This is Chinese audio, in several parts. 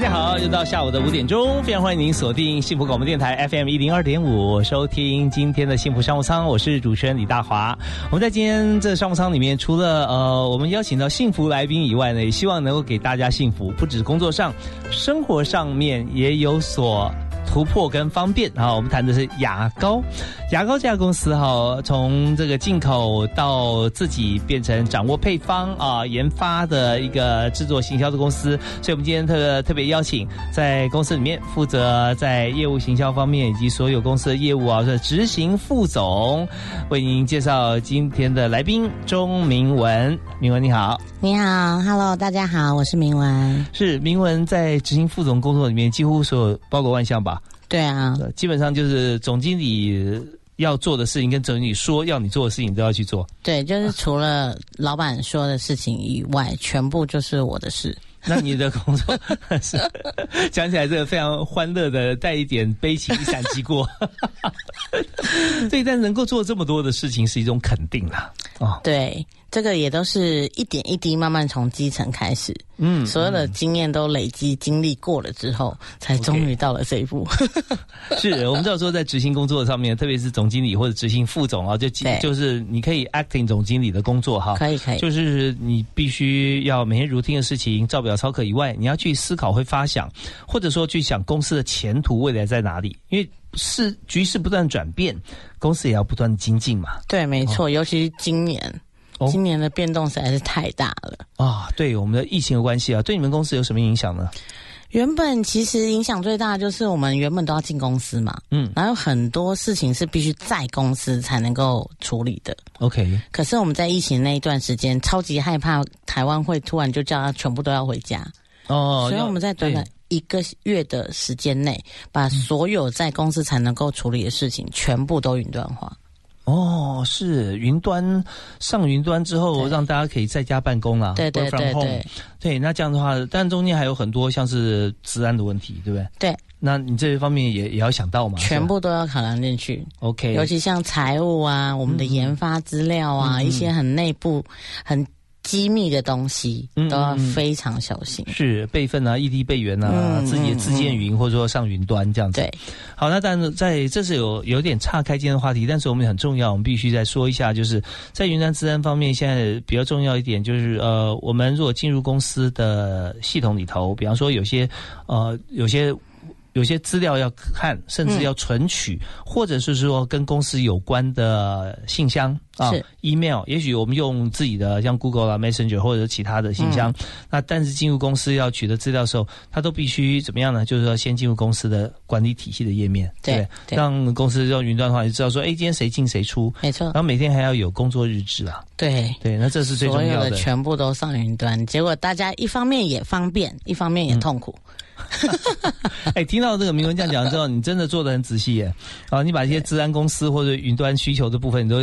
大家好，又到下午的五点钟，非常欢迎您锁定幸福广播电台 FM 一零二点五，收听今天的幸福商务舱。我是主持人李大华。我们在今天这商务舱里面，除了呃我们邀请到幸福来宾以外呢，也希望能够给大家幸福，不止工作上，生活上面也有所。突破跟方便。啊，我们谈的是牙膏，牙膏这家公司哈，从这个进口到自己变成掌握配方啊，研发的一个制作行销的公司，所以我们今天特特别邀请在公司里面负责在业务行销方面以及所有公司的业务啊，是执行副总，为您介绍今天的来宾钟明文，明文你好，你好，Hello，大家好，我是明文，是明文在执行副总工作里面几乎所有包罗万象吧。对啊，基本上就是总经理要做的事情，跟总经理说要你做的事情都要去做。对，就是除了老板说的事情以外，全部就是我的事。那你的工作 是讲起来这个非常欢乐的，带一点悲情一闪即过。对，但能够做这么多的事情是一种肯定啦。哦，对。这个也都是一点一滴，慢慢从基层开始，嗯，所有的经验都累积、经历过了之后，才终于到了这一步。是我们知道说，在执行工作上面，特别是总经理或者执行副总啊，就就是你可以 acting 总经理的工作哈，可以可以，就是你必须要每天如听的事情，照表操课以外，你要去思考、会发想，或者说去想公司的前途未来在哪里，因为是局势不断转变，公司也要不断精进嘛。对，没错，尤其是今年。今年的变动实在是太大了啊！对我们的疫情的关系啊，对你们公司有什么影响呢？原本其实影响最大就是我们原本都要进公司嘛，嗯，然后很多事情是必须在公司才能够处理的。OK，可是我们在疫情那一段时间，超级害怕台湾会突然就叫他全部都要回家哦，所以我们在短短一个月的时间内，把所有在公司才能够处理的事情全部都云端化。哦，是云端上云端之后，让大家可以在家办公了。对对对对，对，那这样的话，但中间还有很多像是治安的问题，对不对？对，那你这一方面也也要想到嘛？全部都要考量进去。OK，尤其像财务啊，我们的研发资料啊，一些很内部很。机密的东西都要非常小心，是备份啊、异地备援啊、自己自建云或者说上云端这样子。对，好，那但是在这是有有点岔开今天的话题，但是我们很重要，我们必须再说一下，就是在云端治安方面，现在比较重要一点就是呃，我们如果进入公司的系统里头，比方说有些呃有些。有些资料要看，甚至要存取，或者是说跟公司有关的信箱啊，email，也许我们用自己的像 Google 啊、Messenger 或者其他的信箱，那但是进入公司要取得资料的时候，它都必须怎么样呢？就是说先进入公司的管理体系的页面，对，让公司用云端的话就知道说，哎，今天谁进谁出，没错，然后每天还要有工作日志啊，对。对，那这是最重要的，全部都上云端，结果大家一方面也方便，一方面也痛苦。哎，听到这个铭文这样讲之后，你真的做的很仔细耶！啊，你把一些治安公司或者云端需求的部分，你都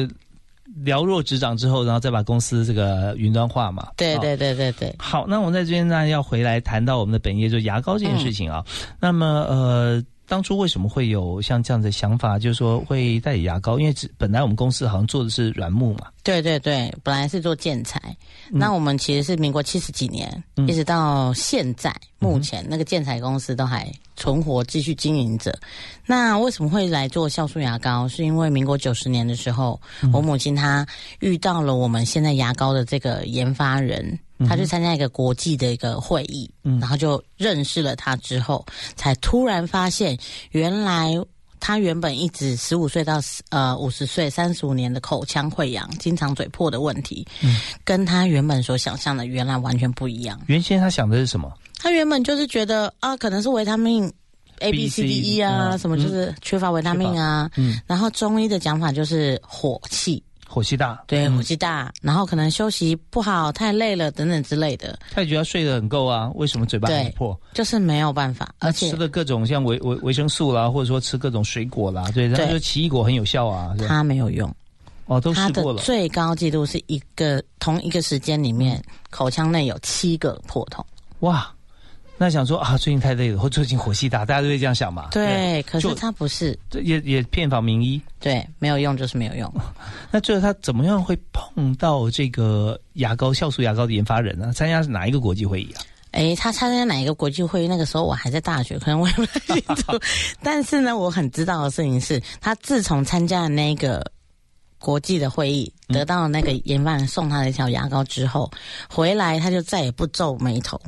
了若指掌之后，然后再把公司这个云端化嘛？对对对对对。好，那我们在这边呢，要回来谈到我们的本业，就牙膏这件事情啊。那么，呃。当初为什么会有像这样的想法，就是说会代理牙膏？因为本来我们公司好像做的是软木嘛。对对对，本来是做建材。那我们其实是民国七十几年，一直到现在，目前那个建材公司都还存活，继续经营着。那为什么会来做酵素牙膏？是因为民国九十年的时候，我母亲她遇到了我们现在牙膏的这个研发人。他去参加一个国际的一个会议，然后就认识了他之后，才突然发现，原来他原本一直十五岁到呃五十岁三十五年的口腔溃疡、经常嘴破的问题，嗯跟他原本所想象的原来完全不一样。原先他想的是什么？他原本就是觉得啊，可能是维他命 A、B、C、D、E 啊，什么就是缺乏维他命啊。然后中医的讲法就是火气。火气大，对，嗯火气大，然后可能休息不好、太累了等等之类的，他也觉得睡得很够啊，为什么嘴巴很破？就是没有办法，而且吃的各种像维维维生素啦，或者说吃各种水果啦，对，他对说奇异果很有效啊，对它没有用。哦，都试过了，最高纪录是一个同一个时间里面，口腔内有七个破洞。哇。那想说啊，最近太累了，或最近火气大，大家都会这样想嘛？对，可是他不是，这也也骗访名医。对，没有用就是没有用。那最后他怎么样会碰到这个牙膏酵素牙膏的研发人呢？参加是哪一个国际会议啊？哎，他参加哪一个国际会议？那个时候我还在大学，可能我也不太清楚。但是呢，我很知道的事情是，他自从参加了那个国际的会议，得到了那个研发人送他的一条牙膏之后，回来他就再也不皱眉头。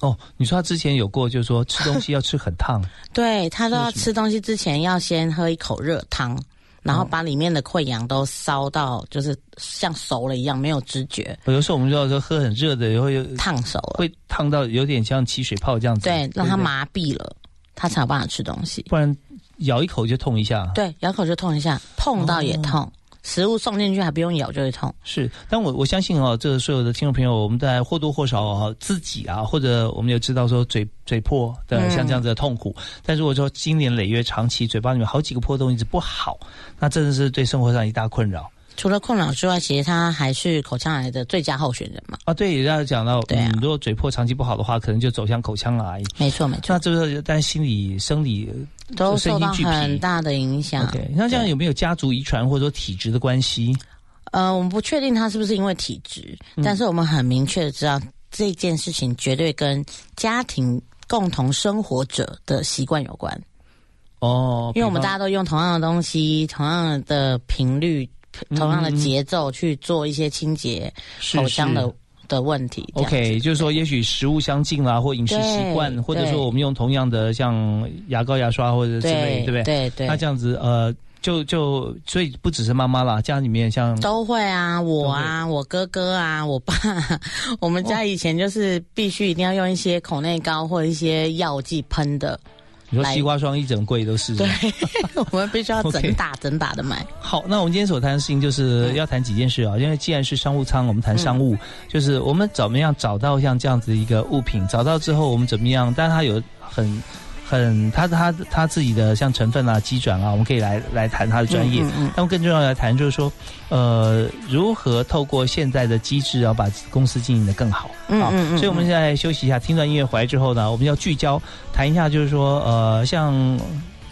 哦，你说他之前有过，就是说 吃东西要吃很烫，对他说吃东西之前要先喝一口热汤，然后哦把里面的溃疡都烧到就是像熟了一样，没有知觉，有时候我们知道说喝很热的，会有烫熟了。会烫到有点像起水泡这样子，对，让他麻痹了，他才有办法吃东西。不然咬一口就痛一下。对，咬口就痛一下，碰到也痛，哦食物送进去还不用咬就会痛。是，但我我相信哦，这所有的听众朋友，我们在或多或少哦，自己啊，或者我们也知道说嘴嘴破的嗯。像这样子的痛苦，但如果说经年累月长期嘴巴里面好几个破洞一直不好，那真的是对生活上一大困扰除了困扰之外，其实他还是口腔癌的最佳候选人嘛。啊。对，也要讲到，对啊嗯，如果嘴破长期不好的话，可能就走向口腔癌。没错，没错那，这个但心理生理都受到很大的影响。OK，那这样有没有家族遗传或者说体质的关系？呃，我们不确定他是不是因为体质，嗯但是我们很明确的知道这件事情绝对跟家庭共同生活者的习惯有关。哦，因为我们大家家都用同样的东西、同样的频率、同样的节奏去做一些清洁口腔的的问题。OK，就是说，也许食物相近啦，或饮食习惯，或者说我们用同样的像牙膏、牙刷或者之类，对对不对？对对。那这样子，呃，就就所以不只是妈妈啦，家里面像都会啊，我啊，我哥哥啊，我爸，我们家以前就是必须一定要用一些口内膏或一些药剂喷的，你说西瓜霜一整柜都是。对，我们必须要整打整打的买。好，那我们今天所谈的事情就是嗯要谈几件事啊，因为既然是商务舱，我们谈商务，就是我们怎么样找到像这样子一个物品，找到之后我们怎么样，但是它有很。很，他他他自己的像成分啊、机转啊，我们可以来来谈他的专业。嗯嗯那么更重要的来谈就是说，呃，如何透过现在的机制啊，把公司经营的更好。好嗯嗯嗯。所以我们现在休息一下，听段音乐回来之后呢，我们要聚焦谈一下，就是说，呃，像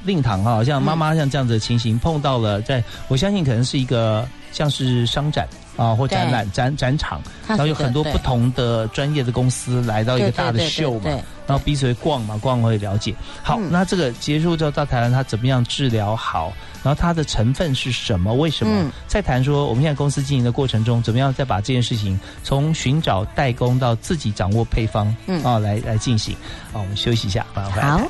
令堂哈，像妈妈像这样子的情形，碰到了在，我相信可能是一个像是商展啊或展览展展场，然后有很多不同的专业的公司来到一个大的秀嘛，对然后彼此会逛嘛，逛会了解。好，嗯那这个结束之后到台湾，它怎么样治疗好？然后它的成分是什么？为什么？嗯再谈说我们现在公司经营的过程中，怎么样再把这件事情从寻找代工到自己掌握配方，嗯啊，来来进行。啊，我们休息一下，马上回来。好。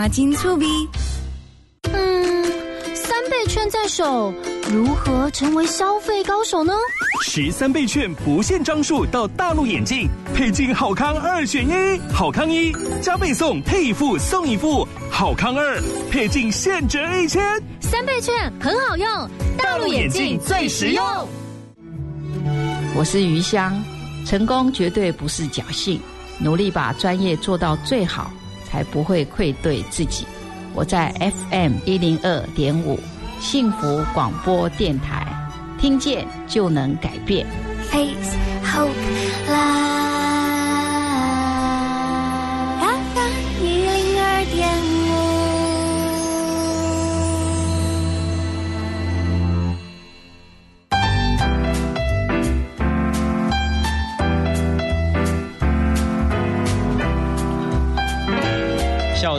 马金醋逼。嗯，三倍券在手，如何成为消费高手呢？十三倍券不限张数到大陆眼镜，配镜好康二选一，好康一加倍送配一副送一副，好康二配镜现折一千。三倍券很好用，大陆眼镜最实用。我是余香，成功绝对不是侥幸，努力把专业做到最好，才不会愧对自己。我在 FM 一零二点五幸福广播电台，听见就能改变。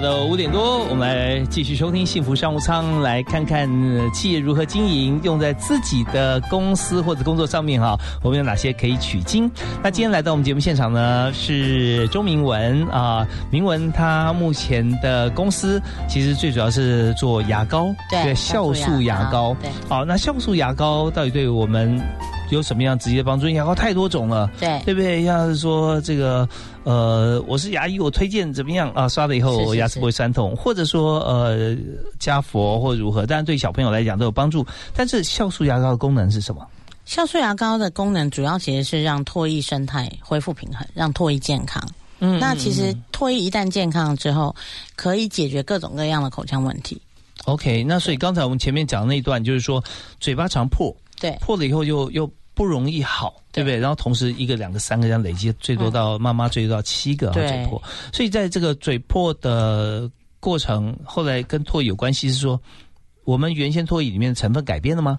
的五点多，我们来继续收听幸福商务舱，来看看、呃企业如何经营，用在自己的公司或者工作上面哈，我们有哪些可以取经？那今天来到我们节目现场呢，是周明文啊、明文他目前的公司其实最主要是做牙膏，对酵素牙膏。对好，那酵素牙膏到底对我们有什么样直接帮助？因为牙膏太多种了，对对不对？要是说这个，呃，我是牙医，我推荐怎么样啊？刷了以后是是牙齿不会酸痛，或者说呃加氟或如何，当然对小朋友来讲都有帮助。但是酵素牙膏的功能是什么？酵素牙膏的功能主要其实是让唾液生态恢复平衡，让唾液健康。嗯那其实唾液一旦健康之后，可以解决各种各样的口腔问题。OK，那所以刚才我们前面讲的那一段，就是说嘴巴常破，对破了以后又又不容易好，对不对？然后同时一个、两个、三个这样累积，最多到、妈妈最多到七个对嘴破。所以在这个嘴破的过程，后来跟唾液有关系，是说我们原先唾液里面的成分改变了吗？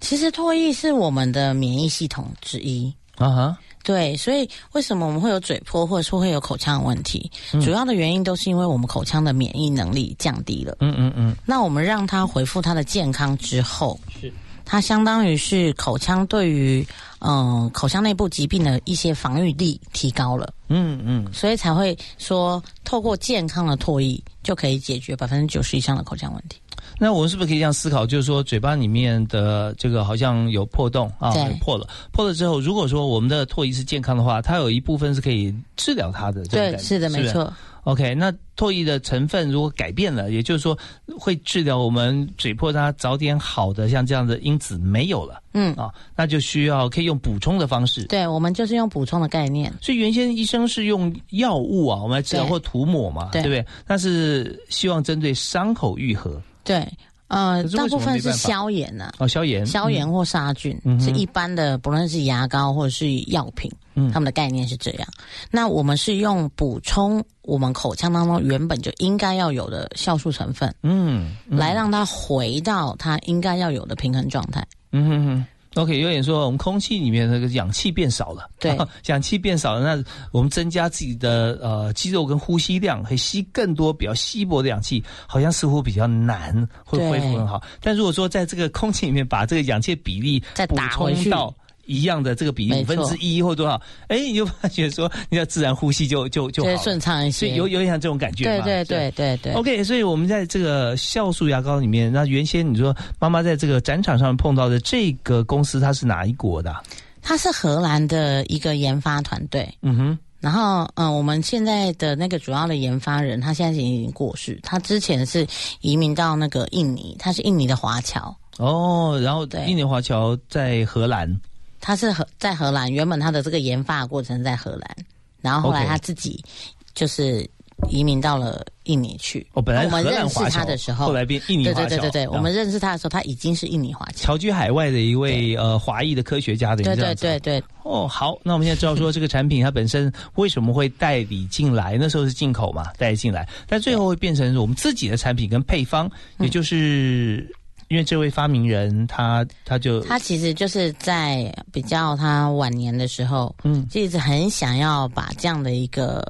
其实唾液是我们的免疫系统之一。啊哈，对，所以为什么我们会有嘴破，或者说会有口腔的问题？嗯主要的原因都是因为我们口腔的免疫能力降低了。嗯嗯嗯，那我们让它恢复它的健康之后，是它相当于是口腔对于嗯、呃口腔内部疾病的一些防御力提高了，嗯嗯，所以才会说透过健康的唾液就可以解决百分之九十以上的口腔问题。那我们是不是可以这样思考？就是说，嘴巴里面的这个好像有破洞啊，破了，破了之后，如果说我们的唾液是健康的话，它有一部分是可以治疗它的。对，是的，没。错。OK，那唾液的成分如果改变了，也就是说会治疗我们嘴破它早点好的像这样的因子没有了嗯，啊，那就需要可以用补充的方式。对，我们就是用补充的概念。所以原先医生是用药物啊，我们来治疗或涂抹嘛，对对不对？但是希望针对伤口愈合对，呃大部分是消炎呐、哦，消炎，消炎或杀菌、嗯是一般的，不论是牙膏或者是药品，嗯他们的概念是这样。那我们是用补充我们口腔当中原本就应该要有的酵素成分，嗯，嗯来让它回到它应该要有的平衡状态。嗯哼哼。OK，有点说我们空气里面那个氧气变少了，对 氧气变少了，那我们增加自己的呃肌肉跟呼吸量，可以吸更多比较稀薄的氧气，好像似乎比较难会恢复很好。但如果说在这个空气里面把这个氧气比例再补打回到一样的这个比例五分之一或多少，哎，你就发觉说你要自然呼吸就就就好顺畅一些。所以有有点像这种感觉嘛，对对是对对对。OK，所以我们在这个酵素牙膏里面，那原先你说妈妈在这个展场上碰到的这个公司，它是哪一国的啊、它是荷兰的一个研发团队，嗯哼，然后，嗯、我们现在的那个主要的研发人，他现在已经过世。他之前是移民到那个印尼，他是印尼的华侨，哦，然后对。印尼华侨在荷兰，他是荷在荷兰，原本他的这个研发过程在荷兰，然后后来他自己就是移民到了印尼去。哦，本来我们认识他的时候，后来变印尼对华侨，对对对我们认识他的时候，他已经是印尼华侨。侨居海外的一位呃华裔的科学家的对对这样子对对，哦，好，那我们现在知道说这个产品它本身为什么会代理进来？那时候是进口嘛，代理进来，但最后会变成我们自己的产品跟配方，嗯也就是因为这位发明人他他就他其实就是在比较他晚年的时候，嗯就一直很想要把这样的一个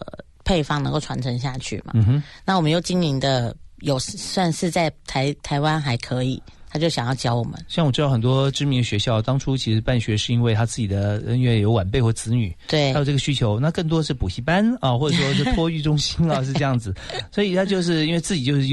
配方能够传承下去嘛。嗯哼那我们又经营的有算是在台台湾还可以，他就想要教我们。像我知道很多知名的学校，当初其实办学是因为他自己的因为有晚辈或子女，对还有这个需求，那更多是补习班啊，或者说是托育中心啊，是这样子。所以他就是因为自己就是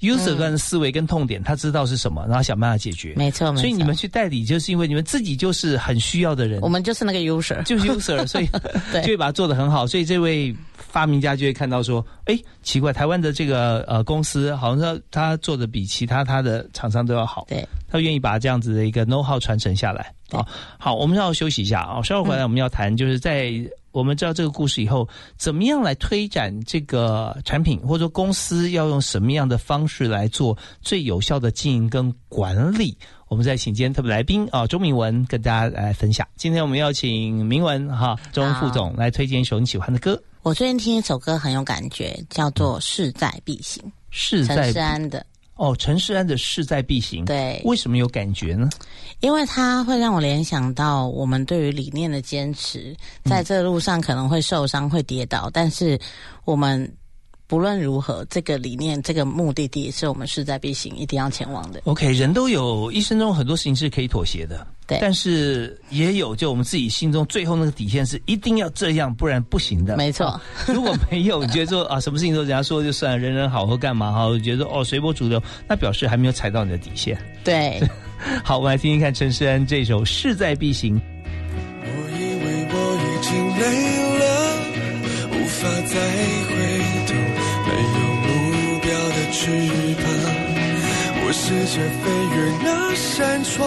user，user 跟思维跟痛点，他知道是什么，然后想办法解决。没错，没错。所以你们去代理，就是因为你们自己就是很需要的人，我们就是那个 user，就是 user，所以 对就会把它做得很好。所以这位发明家就会看到说，哎，奇怪，台湾的这个呃公司好像他他做的比其他他的厂商都要好，对，他愿意把这样子的一个 know how 传承下来。对啊，好，我们要休息一下啊，稍后回来我们要谈，就是在我们知道这个故事以后，怎么样来推展这个产品，或者说公司要用什么样的方式来做最有效的经营跟管理。我们再请今天特别来宾啊，周明文跟大家来分享。今天我们要请明文哈，周副总来推荐一首你喜欢的歌，我最近听一首歌很有感觉，叫做《势在必行》，陈势在势安的。哦，陈世安的势在必行。对，为什么有感觉呢？因为它会让我联想到我们对于理念的坚持，在这路上可能会受伤、会跌倒，但是我们不论如何，这个理念、这个目的地是我们势在必行，一定要前往的。OK，人都有一生中很多事情是可以妥协的，对但是也有就我们自己心中最后那个底线是一定要这样，不然不行的。没错啊如果没有，你觉得说啊，什么事情都人家说就算，人人好或干嘛哈，我觉得哦随波逐流，那表示还没有踩到你的底线。对，好，我们来听听看陈世安这首《势在必行》。我以为我已经累了，无法再回头，没有目标的翅膀。我试着飞越那扇窗，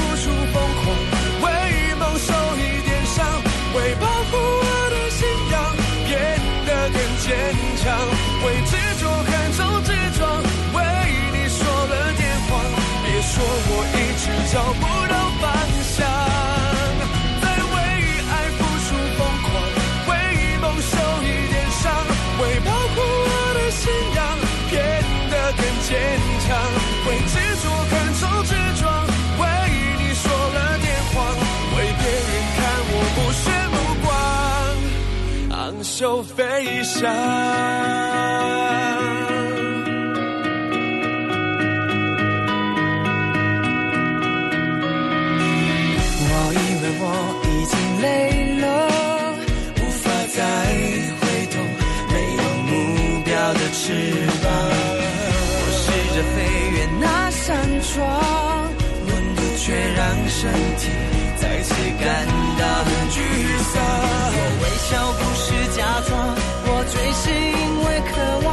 强，为执着看重执着，为你说了点谎，别说我一直找不到昂首飞翔。我以为我已经累了，无法再回头，没有目标的翅膀。我试着飞越那扇窗，温度却让身体次感到很沮丧。我微笑不是假装，我醉是因为渴望，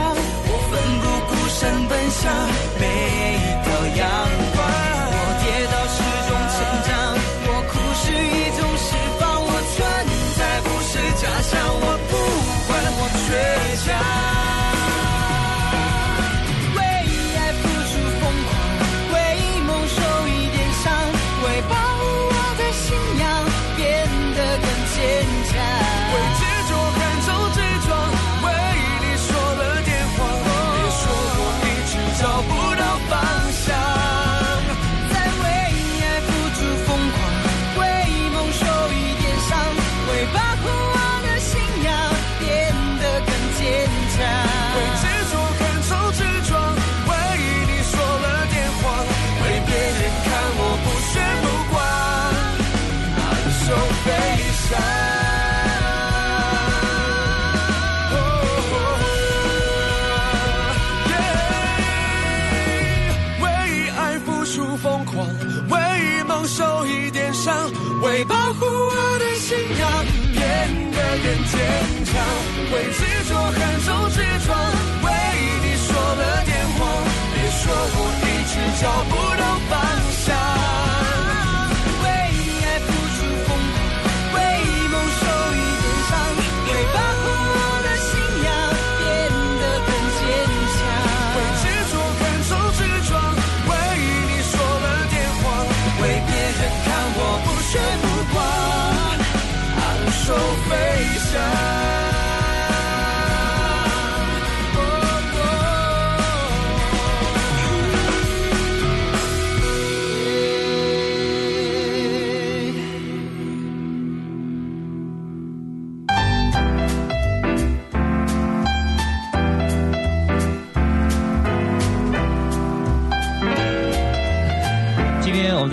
坚强，为执着看重执着，为你说了电话，别说我一直找不到方向。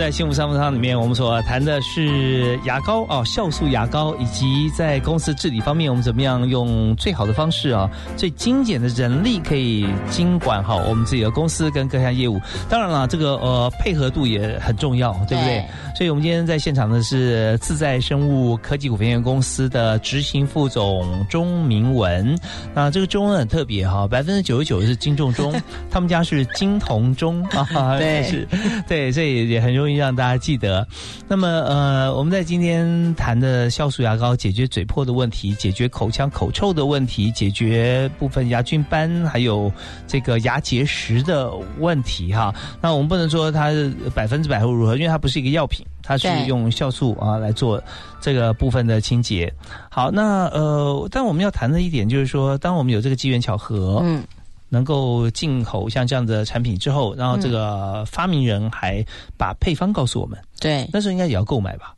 在幸福商务舱里面，我们所谈的是牙膏哦，酵素牙膏，以及在公司治理方面，我们怎么样用最好的方式啊，最精简的人力可以经管好我们自己的公司跟各项业务。当然了，这个呃配合度也很重要，对不对？对所以，我们今天在现场的是自在生物科技股份有限公司的执行副总钟明文。那这个钟很特别哈，百分之九十九是金仲钟，他们家是金铜钟啊，对是，对，所以也很容易让大家记得。那么，呃，我们在今天谈的酵素牙膏，解决嘴破的问题，解决口腔口臭的问题，解决部分牙菌斑还有这个牙结石的问题哈。那我们不能说它百分之百会如何，因为它不是一个药品，它是用酵素啊来做这个部分的清洁。好，那呃，但我们要谈的一点就是说，当我们有这个机缘巧合，嗯，能够进口像这样的产品之后，然后这个发明人还把配方告诉我们，对，那时候应该也要购买吧？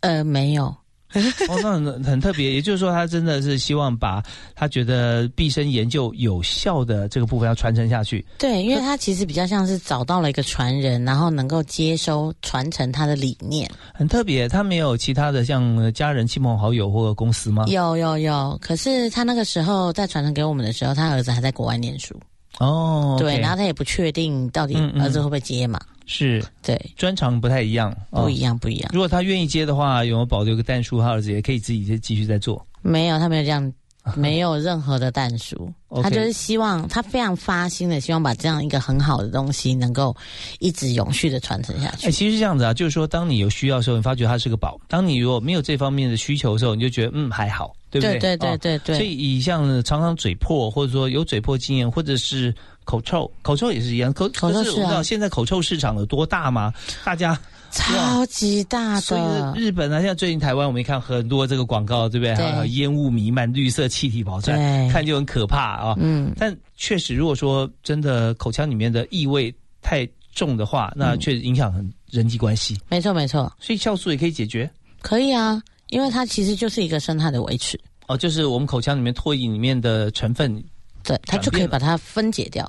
呃，没有，哦，那很很特别，也就是说，他真的是希望把他觉得毕生研究有效的这个部分要传承下去。对，因为他其实比较像是找到了一个传人，然后能够接收传承他的理念。很特别，他没有其他的像家人、亲朋好友或者公司吗？有有有，可是他那个时候在传承给我们的时候，他儿子还在国外念书，哦，对然后他也不确定到底儿子会不会接嘛，是对，专长不太一样，不一样。不一样，如果他愿意接的话，有没有保留个蛋叔？他儿子也可以自己再继续再做。没有他没有这样。没有任何的淡书，OK 他就是希望他非常发心的希望把这样一个很好的东西能够一直永续的传承下哎，去。其实是这样子啊，就是说，当你有需要的时候，你发觉它是个宝；当你如果没有这方面的需求的时候，你就觉得嗯还好，对不对？对对哦对对对，所以以像常常嘴破，或者说有嘴破经验，或者是口臭，口臭也是一样。口口臭是啊可是我知道现在口臭市场有多大吗？大家超级大所的以，日本啊，像最近台湾我们也看很多这个广告，对不对？烟雾弥漫、绿色气体跑出来，看就很可怕啊。嗯，但确实，如果说真的口腔里面的异味太重的话，那确实影响很人际关系。没错没错，所以酵素也可以解决可以啊，因为它其实就是一个生态的维持，哦，就是我们口腔里面唾液里面的成分。对，它就可以把它分解掉。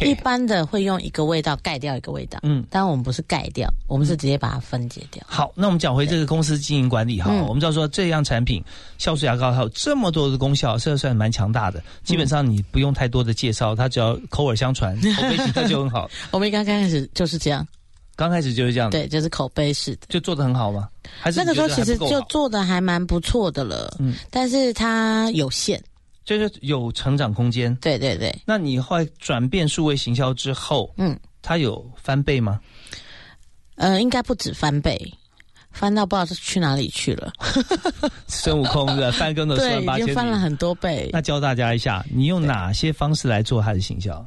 一般的会用一个味道盖掉一个味道，嗯。但我们不是盖掉，我们是直接把它分解掉。好，那我们讲回这个公司经营管理哈，嗯我们知道说这样产品酵素牙膏它有这么多的功效，这算蛮强大的。基本上你不用太多的介绍，它只要口耳相传，口碑形象就很好。我们刚刚开始就是这样，刚开始就是这样，，对，就是口碑式的。就做的很好吗？还是那个时候其实就做的还蛮不错的了，嗯但是它有限。就是有成长空间。对对对，那你后来转变数位行销之后，嗯，它有翻倍吗？呃，应该不止翻倍，翻到不知道是去哪里去了。孙悟空的 翻跟头四对，已万八千里。经翻了很多倍。那教大家一下，你用哪些方式来做它的行销？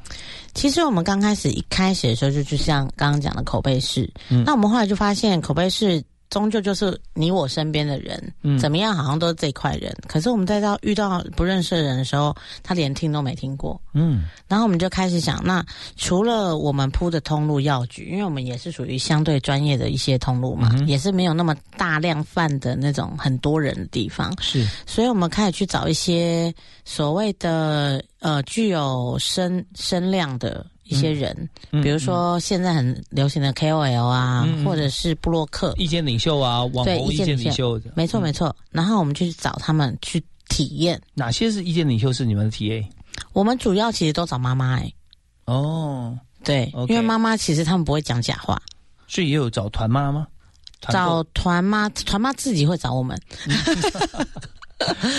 其实我们刚开始一开始的时候，就就像刚刚讲的口碑式，嗯那我们后来就发现口碑式。终究就是你我身边的人，嗯。怎么样好像都是这一块人。可是我们在到遇到不认识的人的时候，他连听都没听过。嗯，然后我们就开始想，那除了我们铺的通路药局，因为我们也是属于相对专业的一些通路嘛，嗯也是没有那么大量贩的那种很多人的地方，是。所以我们开始去找一些所谓的呃具有声声量的一些人，嗯比如说现在很流行的 KOL 啊，或者是布洛克，意见领袖啊，网对红意见领领袖，没错嗯没错。然后我们就去找他们去体验。哪些是意见领袖是你们的 TA？我们主要其实都找妈妈哎、哦，对因为妈妈其实他们不会讲假话，所以也有找团妈吗？团找团妈，团妈自己会找我们。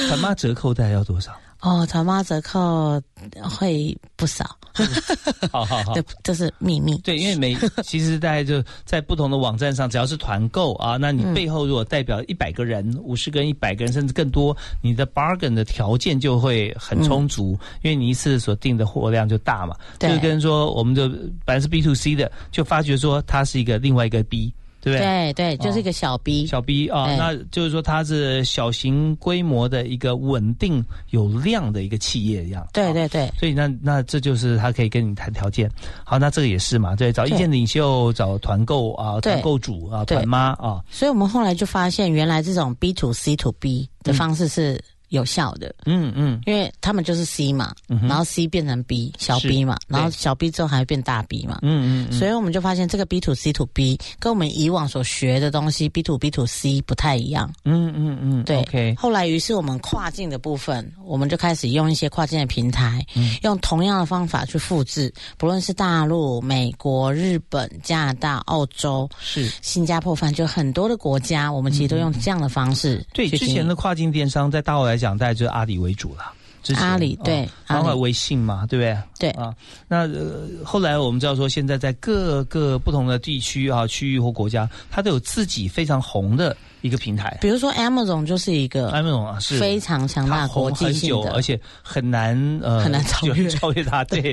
团妈折扣大概要多少？哦，团妈折扣会不少，好好好。对，这是秘密。对，因为每 其实大家就在不同的网站上，只要是团购啊，那你嗯背后如果代表一百个人、五十个人、一百个人，甚至更多，你的 bargain 的条件就会很充足，因为你一次所定的货量就大嘛。就跟说我们的本来是 B to C 的，就发觉说它是一个另外一个 B，对不对？对对，就是一个小 B，、小 B 啊，对。那就是说它是小型规模的一个稳定有量的一个企业一样。啊对对。对所以那那这就是他可以跟你谈条件。好，那这个也是嘛，对，找意见领袖，找团购啊，对。团购主啊，对。团妈啊，所以我们后来就发现，原来这种 B to C to B 的方式是有效的，嗯嗯。因为他们就是 C 嘛，嗯然后 C 变成 B 小 B 嘛，然后小 B 之后还会变大 B 嘛。嗯嗯，所以我们就发现这个 B to C to B 跟我们以往所学的东西 B to B to C 不太一样。嗯嗯嗯，对。后来于是我们跨境的部分，我们就开始用一些跨境的平台，嗯。用同样的方法去复制，不论是大陆、美国、日本、加拿大、澳洲、是。新加坡，反正就很多的国家，我们其实都用这样的方式嗯对之前的跨境电商，在大陆来讲，大概就是阿里为主了。之前阿里对哦包括阿里微信嘛，对不对？对啊，那呃，后来我们知道说，现在在各个不同的地区啊、区域或国家，它都有自己非常红的一个平台。比如说 Amazon 就是一个 Amazon 啊，是非常强大国际，性的，而且很难呃很难超越超越它，对，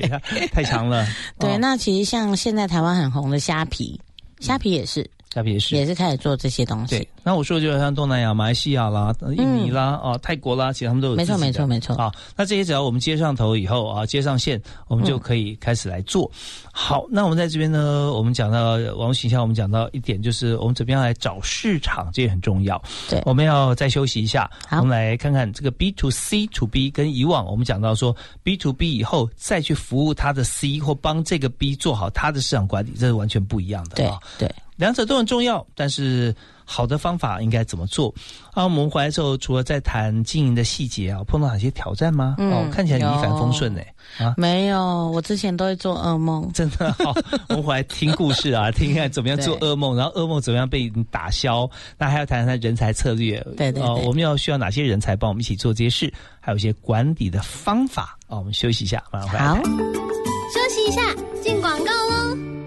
太强了。对。哦那其实像现在台湾很红的虾皮，虾皮也是也是也是开始做这些东西对，，那我说的就是像东南亚、马来西亚啦、呃印尼啦、啊、泰国啦，其实他们都有没错没错没错啊。那这些只要我们接上头以后啊，接上线，我们就可以开始来做。好，那我们在这边呢，我们讲到网络形象，我们讲到一点就是我们怎么样来找市场，这也很重要。对我们要再休息一下，好我们来看看这个 B to C to B 跟以往我们讲到说 B to B 以后再去服务它的 C 或帮这个 B 做好它的市场管理，这是完全不一样的对啊。对。两者都很重要，但是好的方法应该怎么做？啊，我们回来之后，除了在谈经营的细节啊，碰到哪些挑战吗？嗯哦，看起来你一帆风顺哎、啊。没有，我之前都会做噩梦。真的好，我们回来听故事啊，听看怎么样做噩梦，然后噩梦怎么样被打消。那还要谈谈人才策略，对对我们要需要哪些人才帮我们一起做这些事，还有一些管理的方法啊。我们休息一下，马上回来好。，休息一下，进广告喽。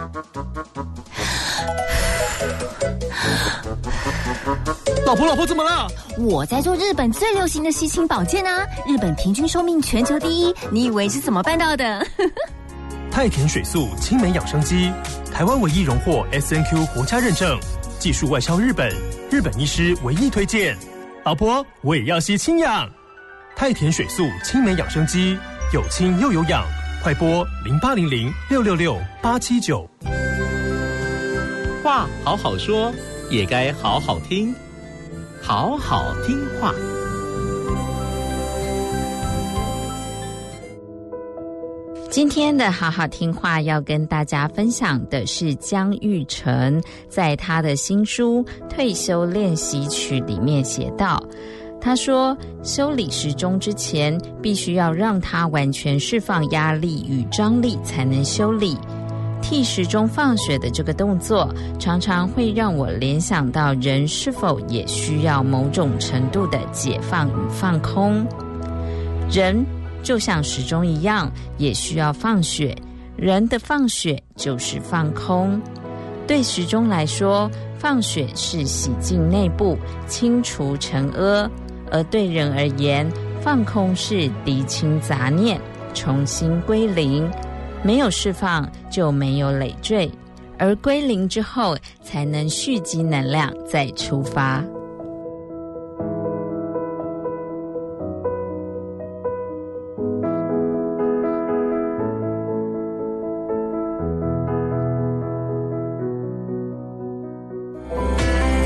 老婆，老婆怎么了？我在做日本最流行的吸氢保健啊！日本平均寿命全球第一，你以为是怎么办到的？太田水素青梅养生机，台湾唯一荣获 S N Q 国家认证，技术外销日本，日本医师唯一推荐。老婆，我也要吸氢氧。太田水素青梅养生机，有氢又有氧，快拨零八零零六六六八七九。话好好说，也该好好听，好好听话。今天的好好听话要跟大家分享的是江玉成在他的新书《退休练习曲》里面写道。他说，修理时钟之前，必须要让它完全释放压力与张力，才能修理。替时钟放血的这个动作，常常会让我联想到人是否也需要某种程度的解放与放空。人就像时钟一样，也需要放血。人的放血就是放空。对时钟来说，放血是洗净内部、清除尘埃；而对人而言，放空是涤清杂念、重新归零。没有释放，就没有累赘，而归零之后，才能蓄积能量，再出发。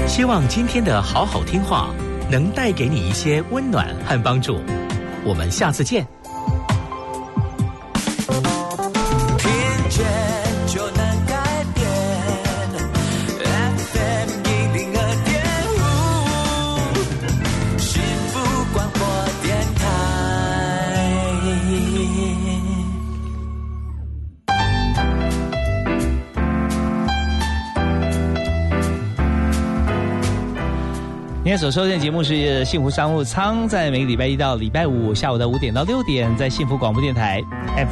希望今天的好好听话能带给你一些温暖和帮助。我们下次见。天所收听的节目是《幸福商务舱》，在每个礼拜一到礼拜五下午的五点到六点，在幸福广播电台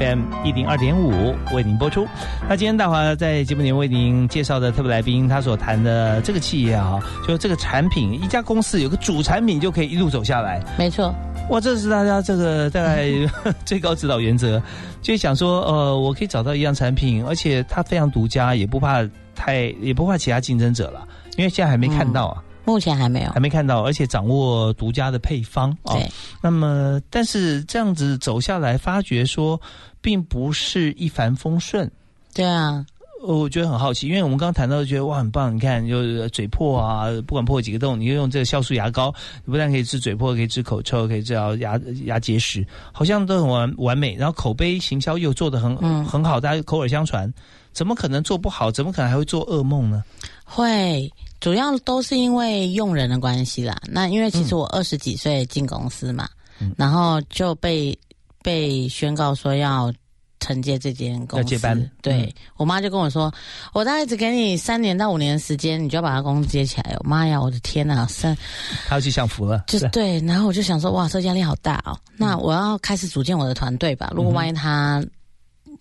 FM 一零二点五为您播出。那今天大华在节目里面为您介绍的特别来宾，他所谈的这个企业啊，就这个产品，一家公司有个主产品就可以一路走下来，没错，哇，这是大家这个大概 最高指导原则，就想说，呃，我可以找到一样产品，而且它非常独家，也不怕太，也不怕其他竞争者了，因为现在还没看到啊。目前还没有还。没看到，而且掌握独家的配方啊。对，那么，但是这样子走下来，发觉说，并不是一帆风顺。对啊，呃我觉得很好奇，因为我们刚刚谈到，觉得哇很棒，你看就是嘴破啊，不管破几个洞，你就用这个酵素牙膏，不但可以治嘴破，可以治口臭，可以治疗牙牙结石，好像都很完完美。然后口碑行销又做的很、嗯很好，大家口耳相传，怎么可能做不好？怎么可能还会做噩梦呢？会，主要都是因为用人的关系啦。那因为其实我二十几岁进公司嘛，嗯。然后就被被宣告说要承接这间公司，要接班。对、嗯。我妈就跟我说，我大概只给你三年到五年的时间，你就要把他公司接起来。我妈呀，我的天呐，三他要去享福了，就是对，然后我就想说，哇，这压力好大哦。那我要开始组建我的团队吧。如果万一他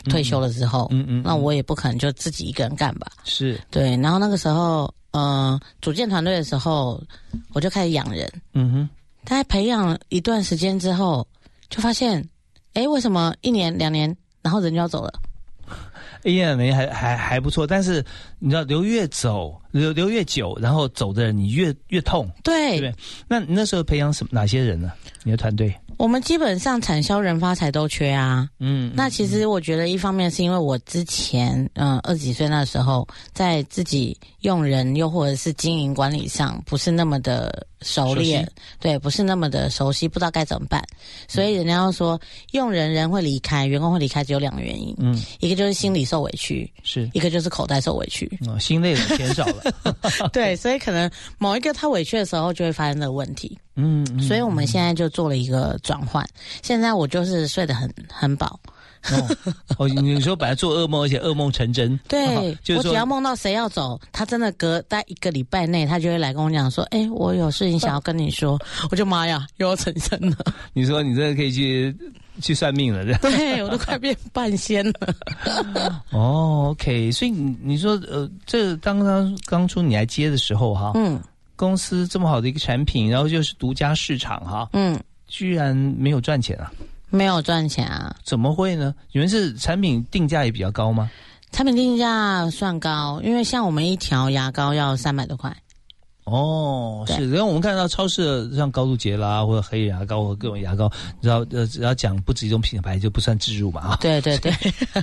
退休了之后，嗯嗯，那我也不可能就自己一个人干吧。是对，然后那个时候，呃，组建团队的时候，我就开始养人。嗯哼。大概培养一段时间之后，就发现，哎，为什么一年两年，然后人就要走了？一年两年还还还不错，但是你知道留越走留留越久，然后走的人你越越痛，对对？那你那时候培养什么哪些人呢？你的团队？我们基本上产销人发财都缺啊。嗯，那其实我觉得一方面是因为我之前，嗯、二十几岁那时候，在自己用人又或者是经营管理上不是那么的熟练，熟对，不是那么的熟悉，不知道该怎么办。所以人家要说用人人会离开，员工会离开，只有两个原因，嗯，一个就是心理受委屈，是一个就是口袋受委屈。哦，心累了，钱少了，对，所以可能某一个他委屈的时候，就会发生这个问题。嗯，嗯所以我们现在就做了一个转换。现在我就是睡得很很饱，哦，哦，你说本来做噩梦，而且噩梦成真，对、哦就是我只要梦到谁要走，他真的隔在一个礼拜内，他就会来跟我讲说：“哎、我有事情想要跟你说。”我就妈呀，又要成真了，你说你这个可以去去算命了，这样对我都快变半仙了。哦，OK，所以你你说呃，这当当刚出你来接的时候哈，嗯公司这么好的一个产品，然后又是独家市场哈，嗯，居然没有赚钱啊？没有赚钱啊，怎么会呢？你们是产品定价也比较高吗？产品定价算高，因为像我们一条牙膏要三百多块。哦，是，然后我们看到超市的像高露洁啦，或者黑牙膏或各种牙膏，你知道呃，只要讲不止一种品牌就不算置入嘛啊。对对对，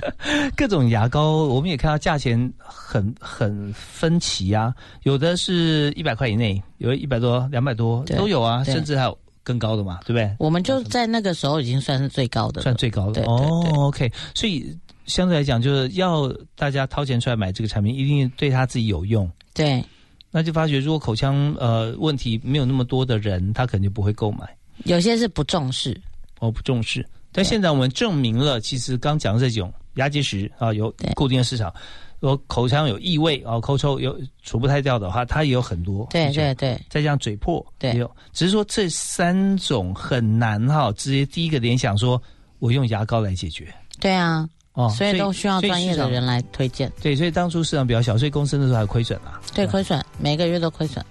各种牙膏我们也看到价钱很很分歧啊，有的是一百块以内，有一百多、两百多都有啊，甚至还有更高的嘛，对不对？我们就在那个时候已经算是最高的，算最高的。哦。OK，所以相对来讲，就是要大家掏钱出来买这个产品，一定对他自己有用。对，那就发觉，如果口腔呃问题没有那么多的人，他可能就不会购买，有些是不重视，哦不重视。但现在我们证明了，其实刚讲的这种牙结石啊，有固定的市场，有口腔有异味啊，口臭有除不太掉的话，它也有很多。对对对再加上嘴破，对也有，只是说这三种很难哈，直接第一个联想说，我用牙膏来解决对啊，哦，所以都需要专业的人来推荐。对，所以当初市场比较小，所以公司那时候还亏损啊。对，亏损，每个月都亏损。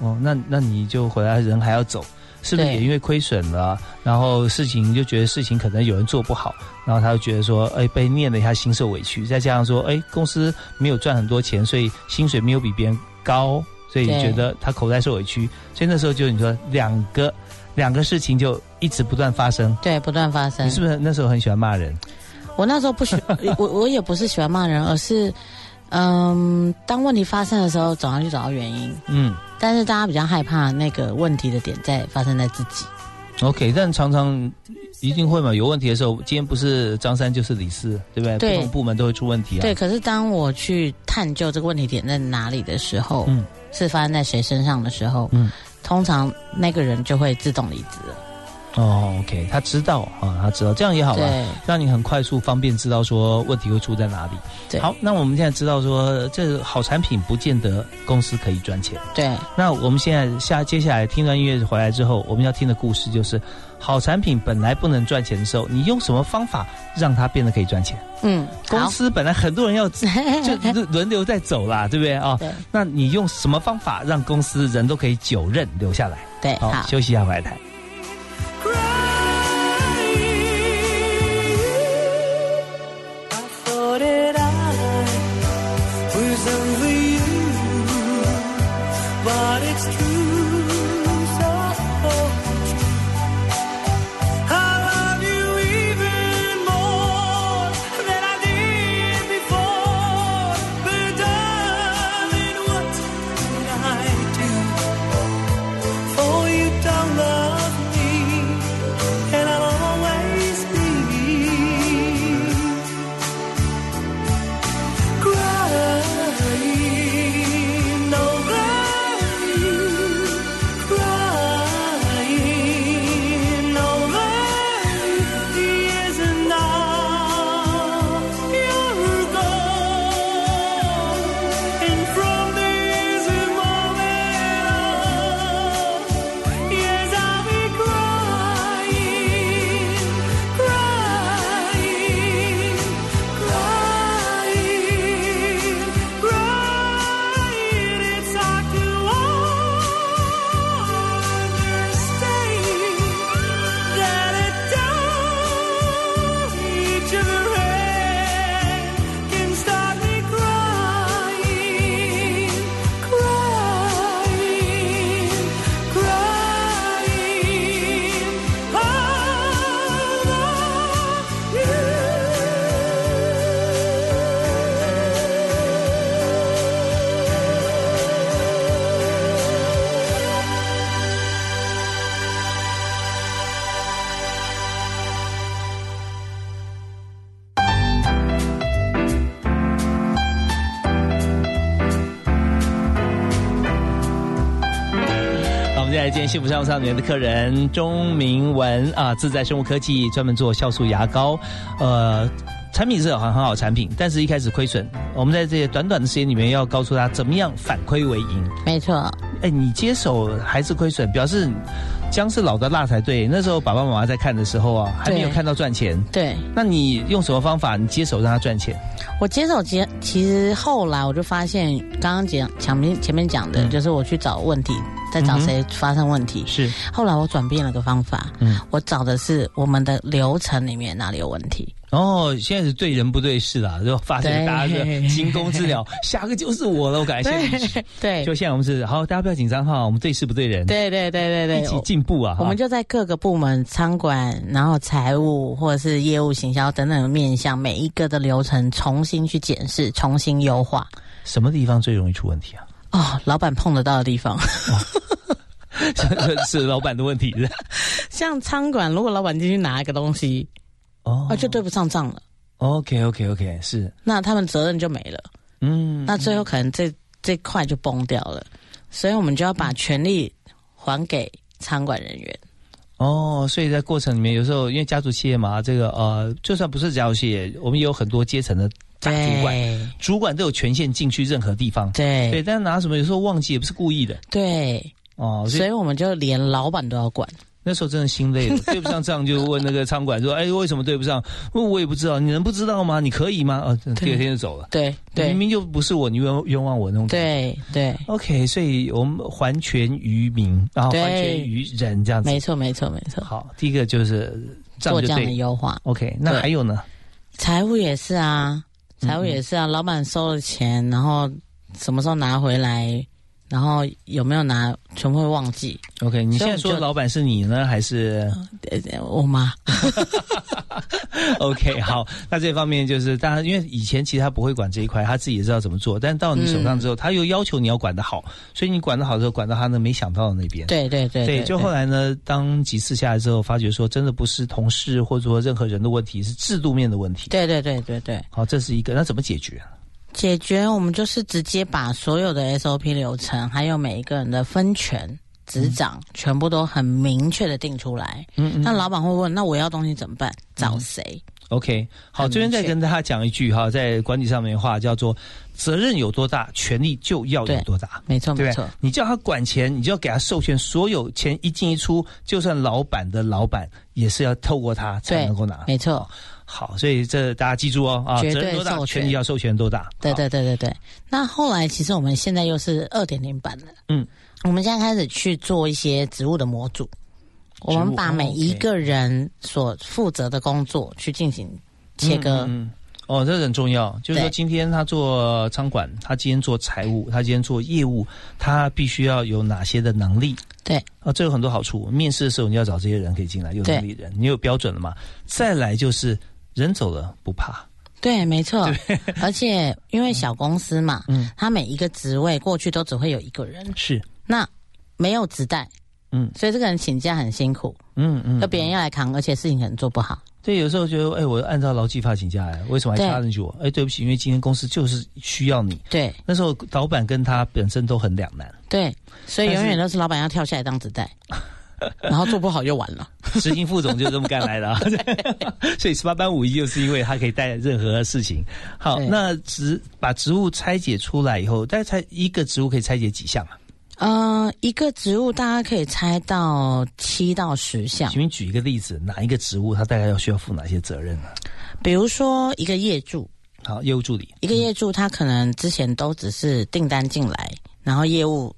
哦，那那你就回来人还要走，是不是也因为亏损了，然后事情就觉得事情可能有人做不好，然后他就觉得说，哎，被念了一下，心受委屈，再加上说，哎，公司没有赚很多钱，所以薪水没有比别人高，所以觉得他口袋受委屈，所以那时候就你说两个两个事情就一直不断发生。对，不断发生。你是不是那时候很喜欢骂人？我那时候不喜，我我也不是喜欢骂人，而是，嗯，当问题发生的时候，总要去找到原因。嗯但是大家比较害怕那个问题的点在发生在自己。，OK，但常常一定会嘛，有问题的时候，今天不是张三就是李四，对不对？对不同部门都会出问题啊。对，可是当我去探究这个问题点在哪里的时候，嗯是发生在谁身上的时候，嗯。通常那个人就会自动离职了。哦，OK，他知道啊，他知道，这样也好了，让你很快速、方便知道说问题会出在哪里。对好，那我们现在知道说，这好产品不见得公司可以赚钱。对那我们现在下接下来听段音乐回来之后，我们要听的故事就是，好产品本来不能赚钱的时候，你用什么方法让它变得可以赚钱？嗯，公，司本来很多人要 就轮轮流在走啦，对不对啊？对那你用什么方法让公司人都可以久任留下来？对，好，好。休息一下回来谈。幸福商务舱里面的客人钟明文啊，自在生物科技专门做酵素牙膏，呃。产品是很很好产品，但是一开始亏损。我们在这些短短的时间里面，要告诉他怎么样反亏为盈。没错，哎，你接手还是亏损，表示姜是老的辣才对。那时候爸爸妈妈在看的时候啊，还没有看到赚钱。对，那你用什么方法？你接手让他赚钱？我接手其，其实后来我就发现，刚刚讲前面前面讲的，就是我去找问题，在找谁发生问题。是，后来我转变了个方法，嗯，我找的是我们的流程里面哪里有问题。哦，现在是对人不对事啦，就发现大家是惊弓之鸟，下个就是我了，我感谢你。对，就现在我们是好，大家不要紧张哈，我们对事不对人。对对对对对，一起进步啊！我们就在各个部门、仓管，然后财务或者是业务、行销等等的面向，每一个的流程重新去检视，重新优化。什么地方最容易出问题啊？哦，老板碰得到的地方，是老板的问题。像餐馆，如果老板进去拿一个东西。哦，就对不上账了。OK OK OK，是。那他们责任就没了。嗯。那最后可能这这块就崩掉了，所以我们就要把权利还给餐馆人员。哦，所以在过程里面，有时候因为家族企业嘛，这个呃，就算不是家族企业，我们也有很多阶层的大主管，主管都有权限进去任何地方。对对，但是拿什么？有时候忘记也不是故意的。对。哦，所以我们就连老板都要管。那时候真的心累了，对不上账就问那个仓管说：“ 哎，为什么对不上？”我我也不知道，你能不知道吗？你可以吗？呃，第二天就走了。对对，明明就不是我，你冤冤枉我那种。对对，OK，所以我们还权于民，然后还权于人，这样子。没错没错没错。好，第一个就是做这样的优化。OK，那还有呢？财务也是啊，财务也是啊，老板收了钱，然后什么时候拿回来？然后有没有拿，全部会忘记。OK，你现在说老板是你呢，还是我妈？OK，好，那这方面就是当然，因为以前其实他不会管这一块，他自己也知道怎么做。但到你手上之后，他又要求你要管得好，所以你管得好的时候，管到他呢没想到的那边。对对对，对，就后来呢，当几次下来之后，发觉说真的不是同事或者说任何人的问题，是制度面的问题。对对对对对，好，这是一个，那怎么解决？解决我们就是直接把所有的 SOP 流程，还有每一个人的分权、执掌，全部都很明确的定出来。嗯，那老板会问：那我要东西怎么办？找谁？OK，好，这边再跟大家讲一句哈，在管理上面的话叫做：责任有多大，权力就要有多大。没错，没错。你叫他管钱，你就要给他授权，所有钱一进一出，就算老板的老板也是要透过他才能够拿。没错。好，所以这大家记住哦啊，责任多大，权利要授权多大？对对对对对。那后来其实我们现在又是二点零版了，嗯，我们现在开始去做一些职务的模组，我们把每一个人所负责的工作去进行切割。嗯，哦，这很重要，就是说今天他做仓管，他今天做财务，他今天做业务，他必须要有哪些的能力？对，啊，这有很多好处。面试的时候你要找这些人可以进来，有能力人，你有标准了嘛？再来就是。人走了不怕，对，没错。而且因为小公司嘛，嗯，他每一个职位过去都只会有一个人，是那没有职代，嗯，所以这个人请假很辛苦，嗯嗯，那别人要来扛，而且事情可能做不好。对，有时候觉得，哎，我按照劳基法请假，为什么还插进去我？哎，对不起，因为今天公司就是需要你。对，那时候老板跟他本身都很两难。对，所以永远都是老板要跳下来当子代。然后做不好就完了，执行副总就这么干来的，所以十八般武艺就是因为他可以带任何事情。好，那植把植物拆解出来以后，大概拆一个植物可以拆解几项啊？呃，一个植物大家可以拆到七到十项。请你举一个例子，哪一个植物他大概要需要负哪些责任呢？比如说一个业主，好，业务助理，一个业主他可能之前都只是订单进来，然后业务。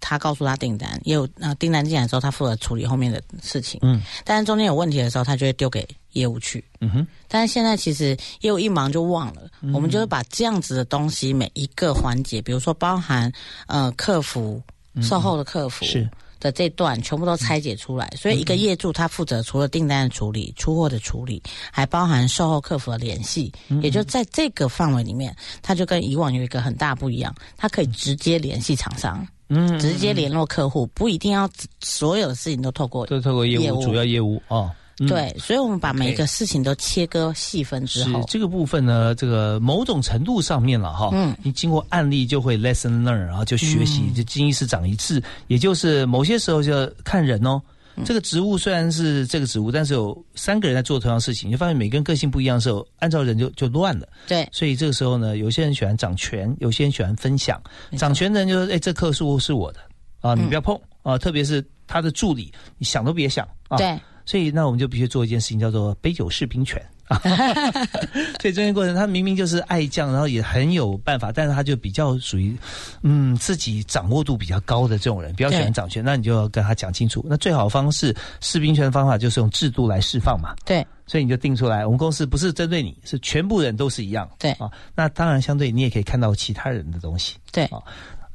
他告诉他订单，也有那订单进来之后，他负责处理后面的事情。嗯，但是中间有问题的时候，他就会丢给业务去。嗯哼。但是现在其实业务一忙就忘了，嗯我们就会把这样子的东西每一个环节，比如说包含呃客服、售后的客服是的这段，全部都拆解出来。所以一个业主他负责除了订单的处理、出货的处理，还包含售后客服的联系。也就在这个范围里面，他就跟以往有一个很大不一样，他可以直接联系厂商。嗯，直接联络客户不一定要所有的事情都透过都透过业务主要业务哦。嗯对，所以我们把每一个事情都切割细分之后，是这个部分呢，这个某种程度上面了哈，嗯你经过案例就会 lesson learn，然后就学习，嗯就经一事长一智，也就是某些时候就要看人哦。嗯这个职务虽然是这个职务，但是有三个人在做同样事情，你就发现每个人个性不一样的时候，按照人就就乱了。对，所以这个时候呢，有些人喜欢掌权，有些人喜欢分享。掌权的人就说：“哎，这棵树是我的啊，你不要碰啊。”特别是他的助理，你想都别想啊。对，所以那我们就必须做一件事情，叫做杯酒释兵权啊。所以中间过程，他明明就是爱将，然后也很有办法，但是他就比较属于嗯自己掌握度比较高的这种人，比较喜欢掌权，那你就要跟他讲清楚。那最好的方式士兵权的方法就是用制度来释放嘛。对，所以你就定出来，我们公司不是针对你，是全部人都是一样。对啊，那当然相对你也可以看到其他人的东西。对啊。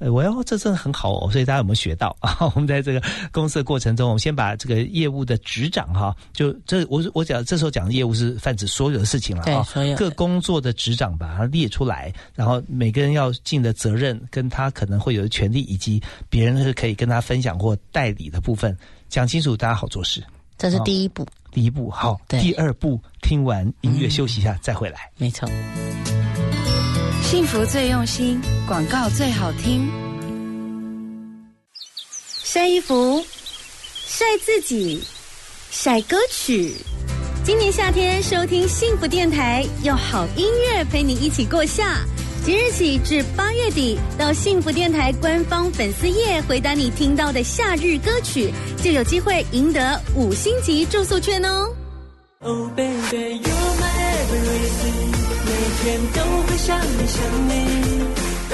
呃，我要这真的很好哦，所以大家有没有学到 啊？我们在这个公司的过程中，我们先把这个业务的执掌哈，就这我我讲这时候讲的业务是泛指所有的事情了啊，对所有各工作的执掌把它列出来，然后每个人要尽的责任，跟他可能会有的权利，以及别人是可以跟他分享或代理的部分讲清楚，大家好做事。这是第一步，第一步好，第二步听完音乐休息一下、再回来。没错。幸福最用心，广告最好听。晒衣服，晒自己，晒歌曲。今年夏天收听幸福电台，用好音乐陪你一起过夏。即日起至八月底，到幸福电台官方粉丝页回答你听到的夏日歌曲，就有机会赢得五星级住宿券哦。Oh baby, you're my everything，每天都会想你想你。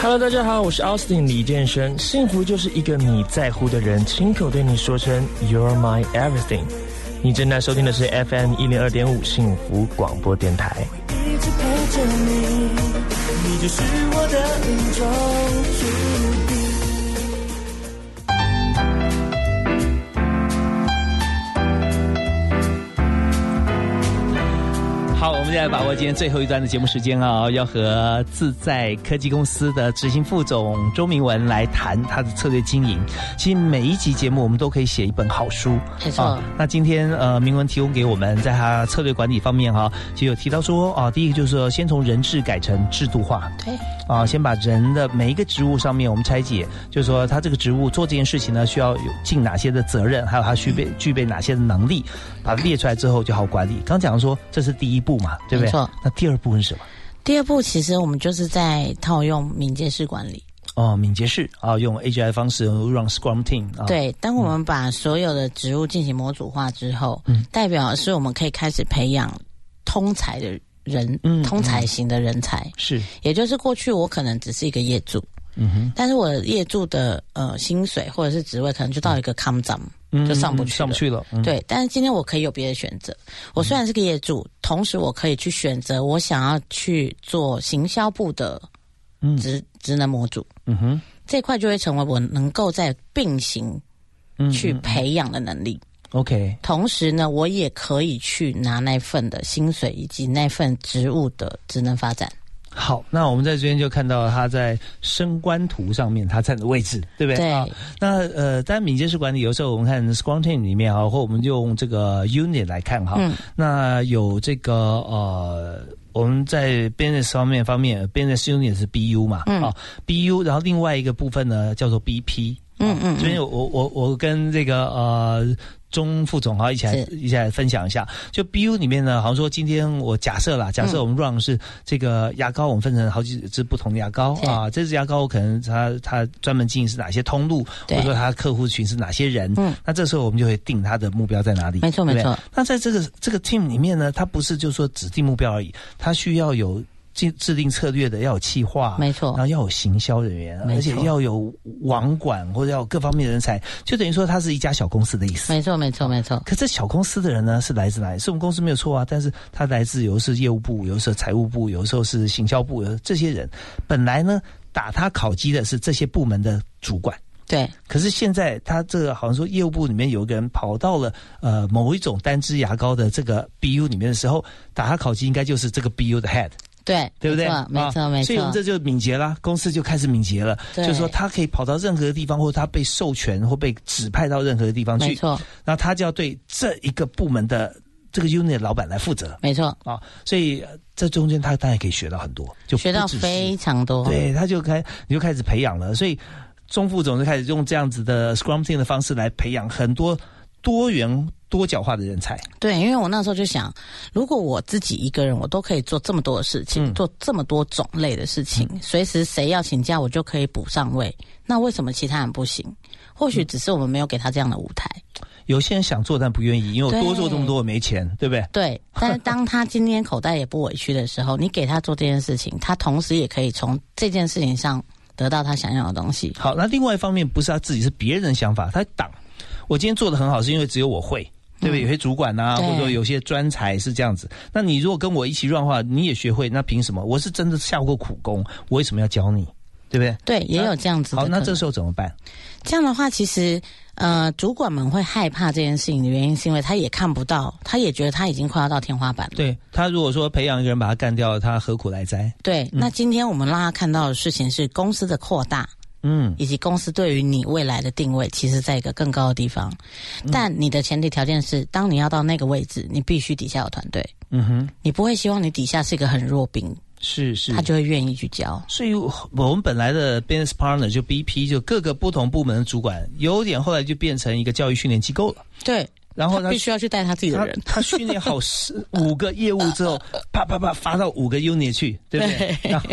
Hello，大家好，我是 Austin 李健生。幸福就是一个你在乎的人亲口对你说声 You're my everything。你正在收听的是 FM 一零二点五幸福广播电台。一直陪着你，你就是我的命中注定。们现在把握今天最后一段的节目时间啊，要和自在科技公司的执行副总周明文来谈他的策略经营。其实每一集节目我们都可以写一本好书，没错。啊那今天呃，明文提供给我们在他策略管理方面哈、其实有提到说啊，第一个就是说先从人治改成制度化，对，啊，先把人的每一个职务上面我们拆解，就是说他这个职务做这件事情呢，需要有尽哪些的责任，还有他具备具备哪些的能力，把它列出来之后就好管理。刚讲说这是第一步嘛，对不对？没错。那第二步是什么？第二步其实我们就是在套用敏捷式管理。哦，敏捷式啊，用 AGI 方式 run Scrum Team 啊。对，当我们把所有的职务进行模组化之后，嗯代表是我们可以开始培养通才的人，嗯通才型的人才。是，也就是过去我可能只是一个业主，嗯哼，但是我的业主的呃薪水或者是职位可能就到一个 come down，、嗯就上不去了，上不去了。嗯，对，但是今天我可以有别的选择。我虽然是个业主，同时我可以去选择我想要去做行销部的嗯职职能模组，嗯哼，这块就会成为我能够在并行嗯去培养的能力。OK，同时呢，我也可以去拿那份的薪水以及那份职务的职能发展。好，那我们在这边就看到他在升官图上面他站的位置，对不对？对啊那呃，当然敏捷式管理有时候我们看 Scrum Team 里面啊，或我们就用这个 Unit 来看哈。嗯那有这个呃，我们在 Business 方面方面，Business Unit 是 BU 嘛，嗯啊，BU，然后另外一个部分呢叫做 BP。嗯嗯这边我我我跟这个呃钟副总哈一起来一起来分享一下。就 BU 里面呢，好像说今天我假设啦，假设我们 run 是这个牙膏，我们分成好几支不同的牙膏啊。这支牙膏可能它它专门经营是哪些通路，或者说它客户群是哪些人。嗯那这时候我们就会定它的目标在哪里。没错没错。那在这个这个 team 里面呢，它不是就说指定目标而已，它需要有。制制定策略的要有企划，没错然后要有行销人员，没而且要有网管或者要有各方面的人才，就等于说它是一家小公司的意思。没错没错没错，可这小公司的人呢，是来自哪里？是我们公司没有错啊，但是他来自有的是业务部，有的是财务部，有的时候是行销部，有这些人本来呢打他考绩的是这些部门的主管。对可是现在他这个好像说业务部里面有一个人跑到了呃某一种单支牙膏的这个 BU 里面的时候，打他考绩应该就是这个 BU 的 head。对对不对？没错没错所以我们这。就敏捷啦，公司就开始敏捷了，就是说他可以跑到任何地方，或者他被授权或被指派到任何地方去，没错，那他就要对这一个部门的这个 unit 老板来负责没错，啊，所以呃这中间他当然可以学到很多，就学到非常多。对，他就开你就开始培养了，所以钟副总就开始用这样子的 Scrum Team 的方式来培养很多多元多角化的人才。对，因为我那时候就想，如果我自己一个人，我都可以做这么多的事情，嗯做这么多种类的事情，随时谁要请假，我就可以补上位。那为什么其他人不行？或嗯许只是我们没有给他这样的舞台。有些人想做但不愿意，因为我多做这么多我没钱，对不对？对，但是当他今天口袋也不委屈的时候，你给他做这件事情，他同时也可以从这件事情上得到他想要的东西。好，那另外一方面不是他自己，是别人的想法，他挡。我今天做的很好，是因为只有我会。对不对？有些主管呐、对或者说有些专才是这样子。那你如果跟我一起 run 的话，你也学会，那凭什么？我是真的下过苦功，我为什么要教你？对不对？对，也有这样子的好，那这时候怎么办？这样的话，其实呃，主管们会害怕这件事情的原因，是因为他也看不到，他也觉得他已经快要到天花板了。对他如果说培养一个人把他干掉了，他何苦来哉？对，那今天我们让他看到的事情是公司的扩大，嗯，以及公司对于你未来的定位，其实在一个更高的地方。但你的前提条件是，当你要到那个位置，你必须底下有团队，嗯哼，你不会希望你底下是一个很弱兵，是是，他就会愿意去教。所以我们本来的 business partner 就 BP 就各个不同部门的主管，有点后来就变成一个教育训练机构了。对，然后他必须要去带他自己的人。他训练好十 五个业务之后，啪啪啪发到五个 unit 去，对不对？对然后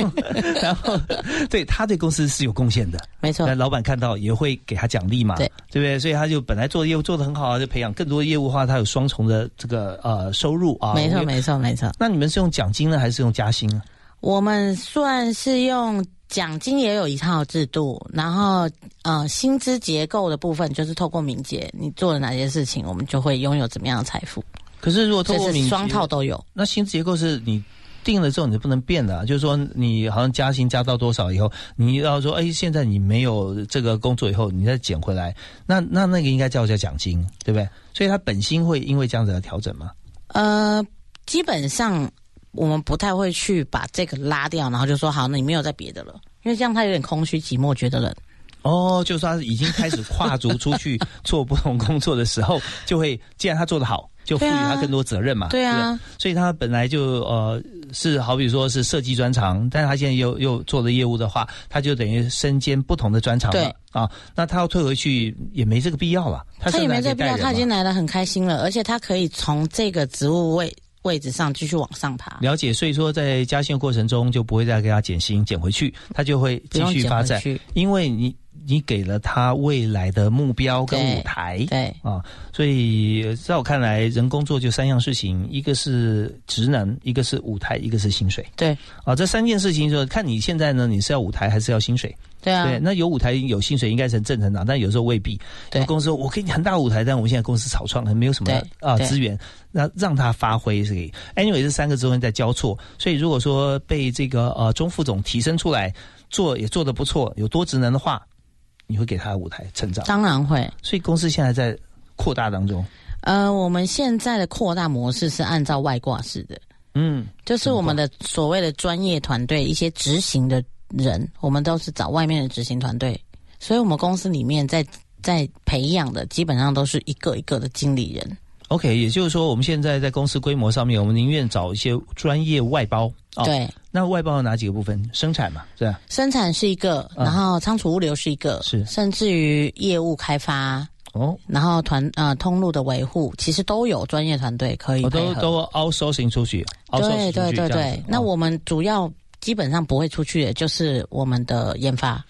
然后对他对公司是有贡献的，没错那老板看到也会给他奖励嘛，对对不对？所以他就本来做的业务做的很好啊，就培养更多的业务的话，他有双重的这个呃收入啊。没错，没错，没错。那你们是用奖金呢，还是用加薪呢？我们算是用奖金也有一套制度，然后呃薪资结构的部分就是透过敏捷，你做了哪些事情，我们就会拥有怎么样的财富。可是如果透过双套都有。那薪资结构是你定了之后你就不能变的啊、就是说你好像加薪加到多少以后，你要说哎，现在你没有这个工作以后，你再减回来，那那那个应该叫叫奖金，对不对？所以他本薪会因为这样子而调整吗？呃，基本上我们不太会去把这个拉掉，然后就说好，那你没有再别的了，因为这样他有点空虚寂寞，觉得冷。哦，就是他已经开始跨足出去做不同工作的时候，就会既然他做得好，就赋予他更多责任嘛。对啊不所以他本来就呃是好比说是设计专长，但是他现在又又做了业务的话，他就等于身兼不同的专长了啊。那他要退回去也没这个必要了，他他也没这个必要，他已经来的很开心了，而且他可以从这个职务位位置上继续往上爬。了解，所以说在加薪的过程中就不会再给他减薪减回去，他就会继续发展因为你你给了他未来的目标跟舞台，对啊，所以在我看来，人工作就三样事情，一个是职能，一个是舞台，一个是薪水。对啊，这三件事情就是看你现在呢，你是要舞台还是要薪水？对啊，对，那有舞台有薪水应该是很正成长，但有时候未必。对公司说我给你很大舞台，但我们现在公司草创，没有什么啊资源，那让他发挥是可以。Anyway，这三个职位在交错，所以如果说被这个呃钟副总提升出来，做也做的不错，有多职能的话，你会给他舞台成长。当然会。所以公司现在在扩大当中。呃，我们现在的扩大模式是按照外挂式的，嗯，就是我们的所谓的专业团队，一些执行的人，我们都是找外面的执行团队，所以我们公司里面在在培养的基本上都是一个一个的经理人。OK，也就是说，我们现在在公司规模上面，我们宁愿找一些专业外包。哦、对，那外包有哪几个部分？生产嘛，是吧？生产是一个，嗯。然后仓储物流是一个，是。甚至于业务开发，哦，然后团呃通路的维护，其实都有专业团队可以我都都 outsourcing 出去对对对对，那哦。我们主要基本上不会出去的，就是我们的研发。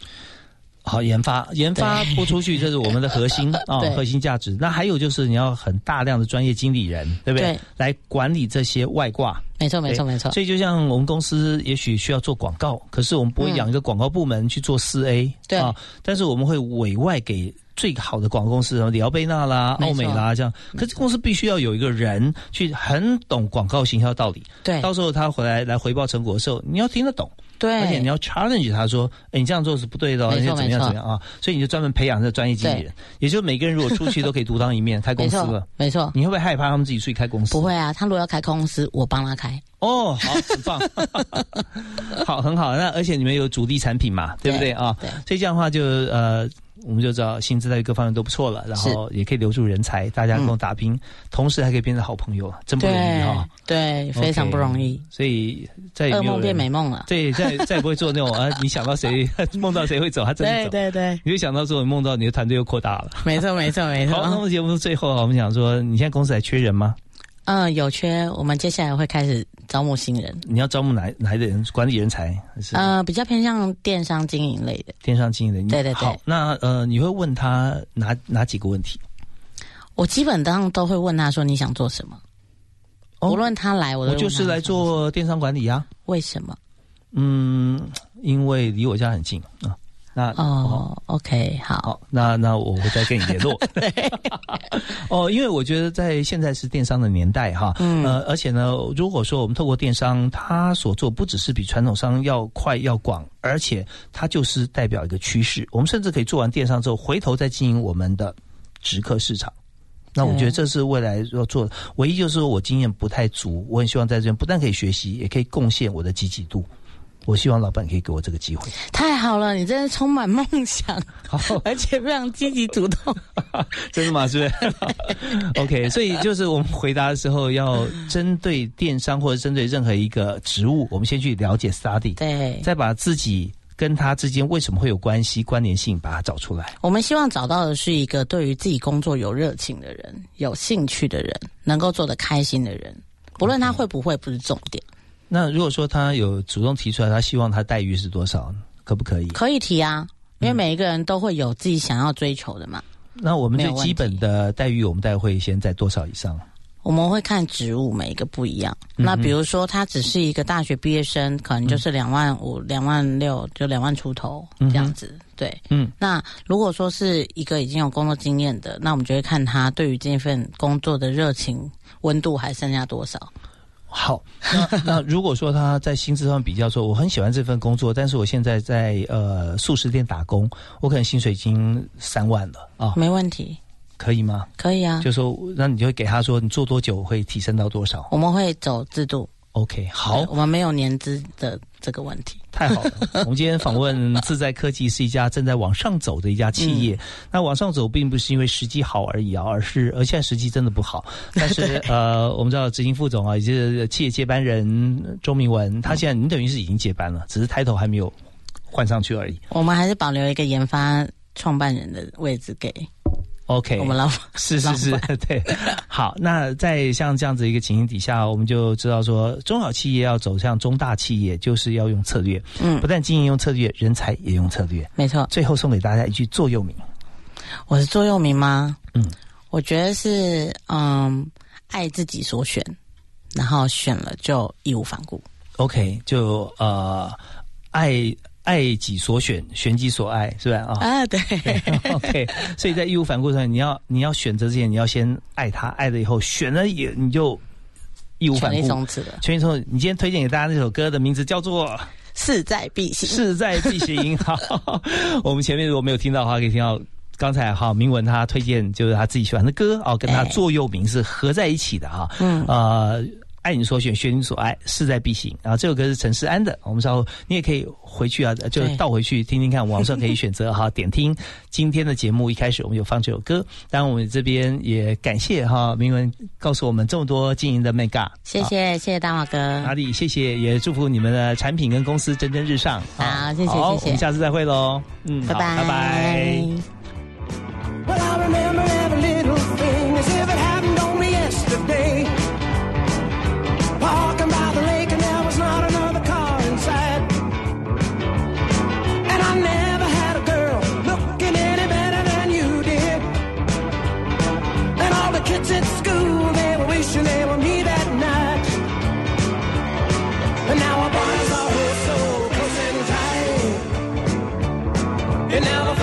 好研发，研发不出去，这是我们的核心 啊、对核心价值。那还有就是你要很大量的专业经理人，对不对？对来管理这些外挂。没错，没错，没错。所以就像我们公司也许需要做广告，可是我们不会养一个广告部门去做四 A，、对啊，但是我们会委外给最好的广告公司，什么里奥贝纳啦、奥美啦这样。可是公司必须要有一个人去很懂广告行销道理，对到时候他回来来回报成果的时候，你要听得懂。对，而且你要 challenge 他说，哎，你这样做是不对的、哦，没错你怎么样怎么样啊？所以你就专门培养这个专业经理人，也就是每个人如果出去都可以独当一面，开公司了。没错。你会不会害怕他们自己出去开公司？不会啊，他如果要开公司，我帮他开。哦，好，很棒，好，很好。那而且你们有主力产品嘛，对不对啊？对所以这样的话就呃，我们就知道薪资待遇各方面都不错了，然后也可以留住人才，大家共同打拼，同时还可以变成好朋友，真不容易对哈。对，非常不容易。所以再也没有人噩梦变美梦了。对，再 再也不会做那种啊，你想到谁 梦到谁会走，他真的对走。对对，你就想到之后，你梦到你的团队又扩大了。没错没错没错 好，那错。么节目最后啊，我们想说，你现在公司还缺人吗？嗯，有缺，我们接下来会开始招募新人。你要招募哪哪一类人？管理人才还是呃，比较偏向电商经营类的。电商经营类？对对对好，那呃，你会问他哪哪几个问题？我基本上都会问他说你想做什么，无论他来，我都我就是来做电商管理啊。为什么？嗯，因为离我家很近啊。那哦，OK，好，好，那那我会再跟你联络。哦，因为我觉得在现在是电商的年代哈，嗯呃，而且呢，如果说我们透过电商，它所做不只是比传统商要快要广，而且它就是代表一个趋势。我们甚至可以做完电商之后，回头再经营我们的直客市场。那我觉得这是未来要做的，唯一就是说我经验不太足，我很希望在这边不但可以学习，也可以贡献我的积极度。我希望老板可以给我这个机会。太好了，你真的充满梦想，而且非常积极主动。真的吗？是不是？OK，所以就是我们回答的时候要针对电商或者针对任何一个职务，我们先去了解 study，对，再把自己跟他之间为什么会有关系、关联性，把它找出来。我们希望找到的是一个对于自己工作有热情的人、有兴趣的人，能够做得开心的人，不论他会不会，不是重点。那如果说他有主动提出来，他希望他待遇是多少，可不可以？可以提啊，因为每一个人都会有自己想要追求的嘛。那我们最基本的待遇，我们大概会先在多少以上？我们会看职务，每一个不一样。那比如说，他只是一个大学毕业生，可能就是两万五、两万六，就两万出头这样子。对，嗯，那如果说是一个已经有工作经验的，那我们就会看他对于这份工作的热情温度还剩下多少。好，那那如果说他在薪资上比较说，我很喜欢这份工作，但是我现在在呃素食店打工，我可能薪水已经三万了啊，没问题，可以吗？可以啊。就说那你就会给他说，你做多久会提升到多少我们会走制度。？OK，好，我们没有年资的这个问题。太好了！我们今天访问自在科技是一家正在往上走的一家企业。那往上走并不是因为时机好而已啊，而是而现在时机真的不好。但是 呃，我们知道执行副总啊，也就是企业接班人周明文，他现在你等于是已经接班了，只是 title 还没有换上去而已。我们还是保留一个研发创办人的位置给 OK，我们老板。是是是，对。好，那在像这样子一个情形底下，我们就知道说，中小企业要走向中大企业，就是要用策略。嗯不但经营用策略，人才也用策略。没错。最后送给大家一句座右铭。我是座右铭吗？嗯，我觉得是嗯，爱自己所选，然后选了就义无反顾。OK，就呃，爱爱己所选，选己所爱，是吧？啊、啊，对 OK，所以在义无反顾上，你要你要选择之前，你要先爱他，爱了以后选了也你就义无反顾。全力冲刺了全力冲刺。你今天推荐给大家那首歌的名字叫做。势在必行，势在必行。好，我们前面如果没有听到的话，可以听到刚才哈明文他推荐就是他自己喜欢的歌哦，跟他哎座右铭是合在一起的哈。嗯呃。爱你所选，选你所爱，势在必行。然后这首歌是陈思安的，我们稍后你也可以回去啊，就倒回去听听看，网上可以选择哈点听今天的节目。一开始我们就放这首歌，当然我们这边也感谢哈明文告诉我们这么多经营的 mega，谢谢谢谢大马哥，哪里谢谢，也祝福你们的产品跟公司蒸蒸日上。好谢谢好，谢谢我们下次再会喽。嗯，拜拜拜拜。Well, I remember every little thing as if it kids at school, they were wishing they were me that night. And now our bodies are so close and tight. It never